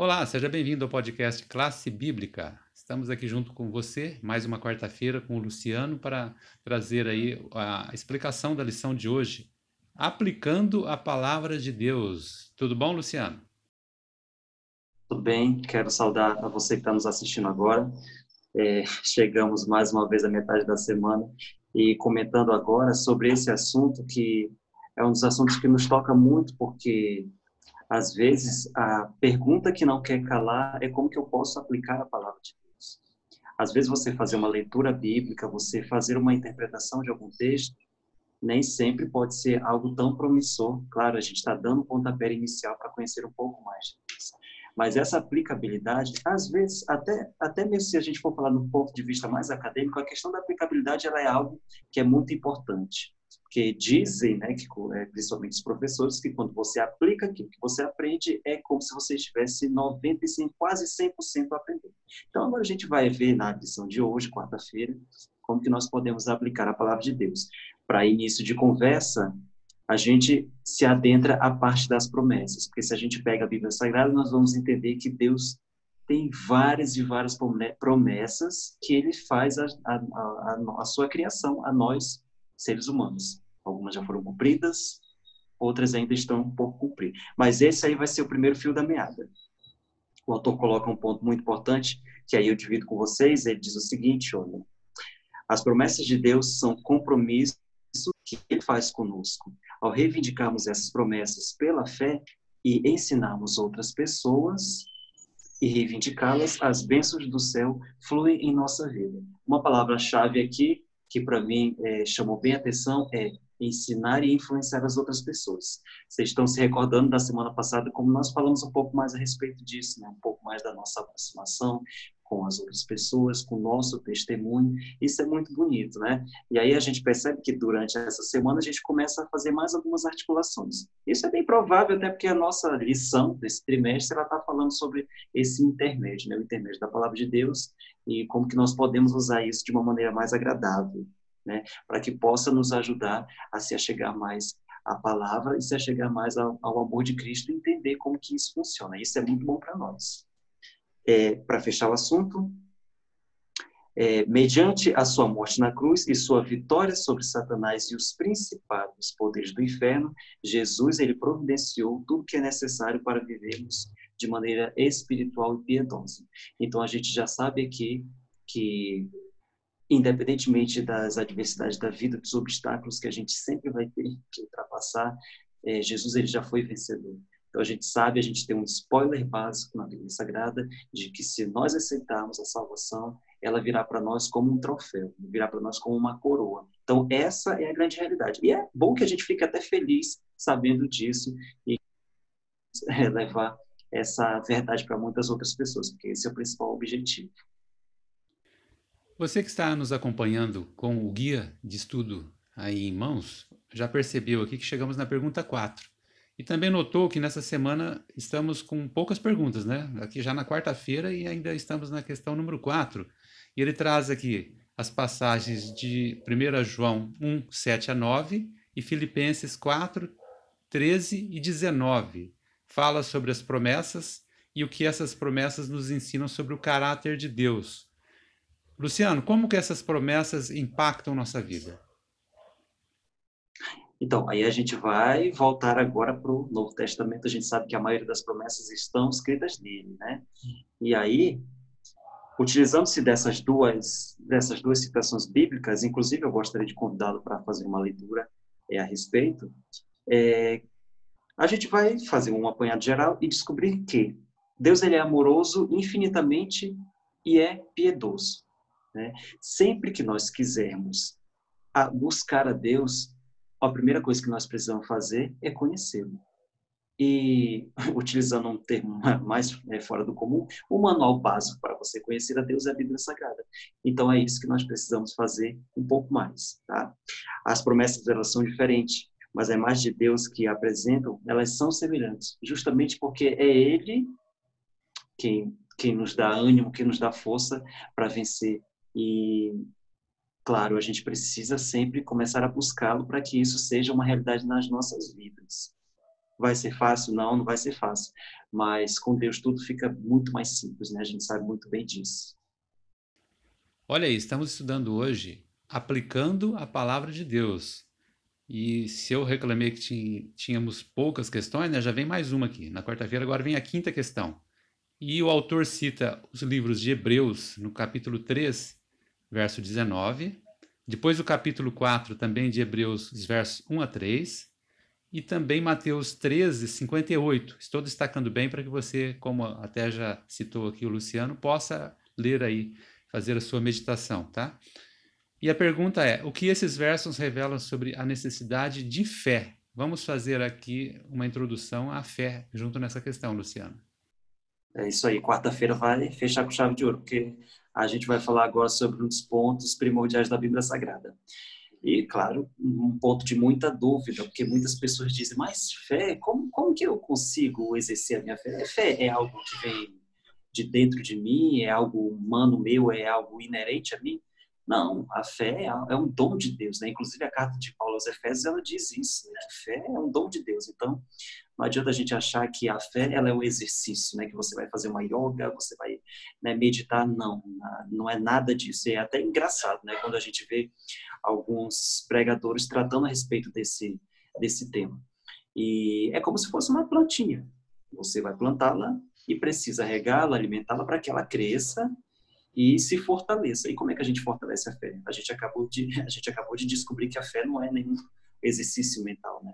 Olá, seja bem-vindo ao podcast Classe Bíblica. Estamos aqui junto com você, mais uma quarta-feira com o Luciano para trazer aí a explicação da lição de hoje, aplicando a palavra de Deus. Tudo bom, Luciano? Tudo bem, quero saudar a você que está nos assistindo agora. É, chegamos mais uma vez à metade da semana e comentando agora sobre esse assunto que é um dos assuntos que nos toca muito porque às vezes, a pergunta que não quer calar é como que eu posso aplicar a palavra de Deus. Às vezes, você fazer uma leitura bíblica, você fazer uma interpretação de algum texto, nem sempre pode ser algo tão promissor. Claro, a gente está dando pontapé inicial para conhecer um pouco mais de Deus. Mas essa aplicabilidade, às vezes, até, até mesmo se a gente for falar do ponto de vista mais acadêmico, a questão da aplicabilidade ela é algo que é muito importante que dizem, né, que é, principalmente os professores, que quando você aplica aquilo que você aprende, é como se você estivesse 95, quase 100% aprendendo. Então, agora a gente vai ver na lição de hoje, quarta-feira, como que nós podemos aplicar a palavra de Deus. Para início de conversa, a gente se adentra à parte das promessas, porque se a gente pega a Bíblia Sagrada, nós vamos entender que Deus tem várias e várias promessas que ele faz a, a sua criação, a nós, seres humanos. Algumas já foram cumpridas, outras ainda estão por cumprir. Mas esse aí vai ser o primeiro fio da meada. O autor coloca um ponto muito importante, que aí eu divido com vocês, ele diz o seguinte, olha, as promessas de Deus são compromissos que ele faz conosco. Ao reivindicarmos essas promessas pela fé e ensinarmos outras pessoas e reivindicá-las, as bênçãos do céu fluem em nossa vida. Uma palavra-chave aqui que para mim é, chamou bem atenção é ensinar e influenciar as outras pessoas. Vocês estão se recordando da semana passada como nós falamos um pouco mais a respeito disso, né? um pouco mais da nossa aproximação, com as outras pessoas, com o nosso testemunho. Isso é muito bonito, né? E aí a gente percebe que durante essa semana a gente começa a fazer mais algumas articulações. Isso é bem provável, até porque a nossa lição desse trimestre ela está falando sobre esse intermédio, né? O intermédio da palavra de Deus e como que nós podemos usar isso de uma maneira mais agradável, né? Para que possa nos ajudar a se achegar mais à palavra e se achegar mais ao, ao amor de Cristo e entender como que isso funciona. Isso é muito bom para nós é, para fechar o assunto, é, mediante a sua morte na cruz e sua vitória sobre Satanás e os principados poderes do inferno, Jesus ele providenciou tudo que é necessário para vivermos de maneira espiritual e piedosa. Então a gente já sabe aqui que independentemente das adversidades da vida, dos obstáculos que a gente sempre vai ter que ultrapassar, é, Jesus ele já foi vencedor. Então a gente sabe, a gente tem um spoiler básico na Bíblia Sagrada de que se nós aceitarmos a salvação, ela virá para nós como um troféu, virá para nós como uma coroa. Então essa é a grande realidade. E é bom que a gente fique até feliz sabendo disso e levar essa verdade para muitas outras pessoas, porque esse é o principal objetivo. Você que está nos acompanhando com o guia de estudo aí em mãos, já percebeu aqui que chegamos na pergunta 4 e também notou que nessa semana estamos com poucas perguntas, né? Aqui já na quarta-feira e ainda estamos na questão número 4. E ele traz aqui as passagens de 1 João 1, 7 a 9 e Filipenses 4, 13 e 19. Fala sobre as promessas e o que essas promessas nos ensinam sobre o caráter de Deus. Luciano, como que essas promessas impactam nossa vida? Então, aí a gente vai voltar agora para o Novo Testamento. A gente sabe que a maioria das promessas estão escritas nele, né? E aí, utilizando-se dessas duas dessas duas citações bíblicas, inclusive eu gostaria de convidá-lo para fazer uma leitura é, a respeito. É, a gente vai fazer um apanhado geral e descobrir que Deus ele é amoroso infinitamente e é piedoso. Né? Sempre que nós quisermos buscar a Deus, a primeira coisa que nós precisamos fazer é conhecê-lo. E, utilizando um termo mais é, fora do comum, o manual básico para você conhecer a Deus é a Bíblia Sagrada. Então, é isso que nós precisamos fazer um pouco mais. Tá? As promessas elas são diferentes, mas a imagem de Deus que apresentam, elas são semelhantes, justamente porque é Ele quem, quem nos dá ânimo, quem nos dá força para vencer. E claro, a gente precisa sempre começar a buscá-lo para que isso seja uma realidade nas nossas vidas. Vai ser fácil? Não, não vai ser fácil. Mas com Deus tudo fica muito mais simples, né? A gente sabe muito bem disso. Olha aí, estamos estudando hoje aplicando a palavra de Deus. E se eu reclamei que tínhamos poucas questões, né, já vem mais uma aqui. Na quarta-feira agora vem a quinta questão. E o autor cita os livros de Hebreus, no capítulo 3, verso 19. Depois o capítulo 4, também de Hebreus, os versos 1 a 3. E também Mateus 13, 58. Estou destacando bem para que você, como até já citou aqui o Luciano, possa ler aí, fazer a sua meditação, tá? E a pergunta é: o que esses versos revelam sobre a necessidade de fé? Vamos fazer aqui uma introdução à fé junto nessa questão, Luciano. É isso aí, quarta-feira vai fechar com chave de ouro, porque a gente vai falar agora sobre um dos pontos primordiais da Bíblia Sagrada. E, claro, um ponto de muita dúvida, porque muitas pessoas dizem, mas fé, como, como que eu consigo exercer a minha fé? Fé é algo que vem de dentro de mim, é algo humano meu, é algo inerente a mim? Não, a fé é, é um dom de Deus, né? Inclusive a carta de Paulo aos Efésios ela diz isso, né? que fé é um dom de Deus. Então, não adianta a gente achar que a fé ela é um exercício, né? Que você vai fazer uma yoga, você vai né, meditar, não, não é nada disso. É até engraçado, né? Quando a gente vê alguns pregadores tratando a respeito desse desse tema. E é como se fosse uma plantinha. Você vai plantá-la e precisa regá-la, alimentá-la para que ela cresça e se fortaleça. E como é que a gente fortalece a fé? A gente acabou de a gente acabou de descobrir que a fé não é nenhum exercício mental, né?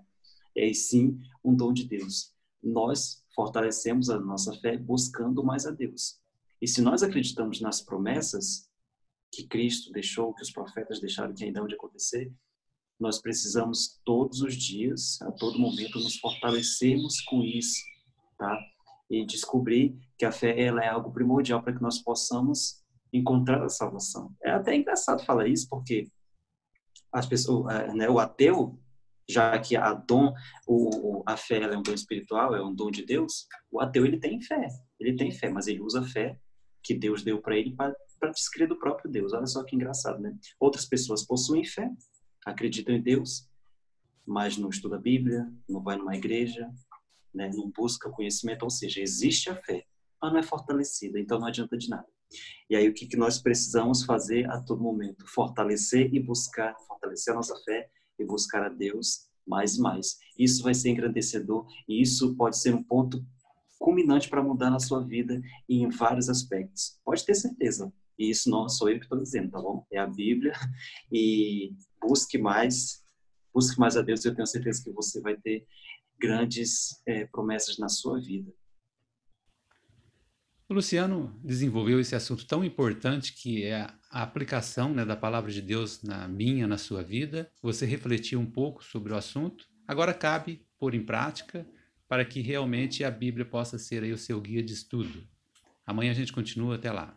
É sim um dom de Deus. Nós fortalecemos a nossa fé buscando mais a Deus. E se nós acreditamos nas promessas que Cristo deixou, que os profetas deixaram que ainda hão de acontecer, nós precisamos todos os dias, a todo momento, nos fortalecermos com isso, tá? E descobrir que a fé ela é algo primordial para que nós possamos encontrar a salvação. É até engraçado falar isso, porque as pessoas, é, né, o ateu, já que a dom, o, a fé é um dom espiritual, é um dom de Deus, o ateu ele tem fé, ele tem fé, mas ele usa a fé que Deus deu para ele para descrever do próprio Deus. Olha só que engraçado, né? Outras pessoas possuem fé, acreditam em Deus, mas não estuda a Bíblia, não vai numa igreja, né? não busca conhecimento, ou seja, existe a fé, mas não é fortalecida, então não adianta de nada. E aí o que, que nós precisamos fazer a todo momento? Fortalecer e buscar, fortalecer a nossa fé e buscar a Deus mais e mais. Isso vai ser engrandecedor e isso pode ser um ponto culminante para mudar na sua vida em vários aspectos. Pode ter certeza. E isso não sou eu que estou dizendo, tá bom? É a Bíblia. E busque mais, busque mais a Deus. Eu tenho certeza que você vai ter grandes é, promessas na sua vida. O Luciano desenvolveu esse assunto tão importante que é a aplicação né, da palavra de Deus na minha, na sua vida. Você refletiu um pouco sobre o assunto. Agora cabe pôr em prática para que realmente a Bíblia possa ser aí o seu guia de estudo. Amanhã a gente continua. Até lá.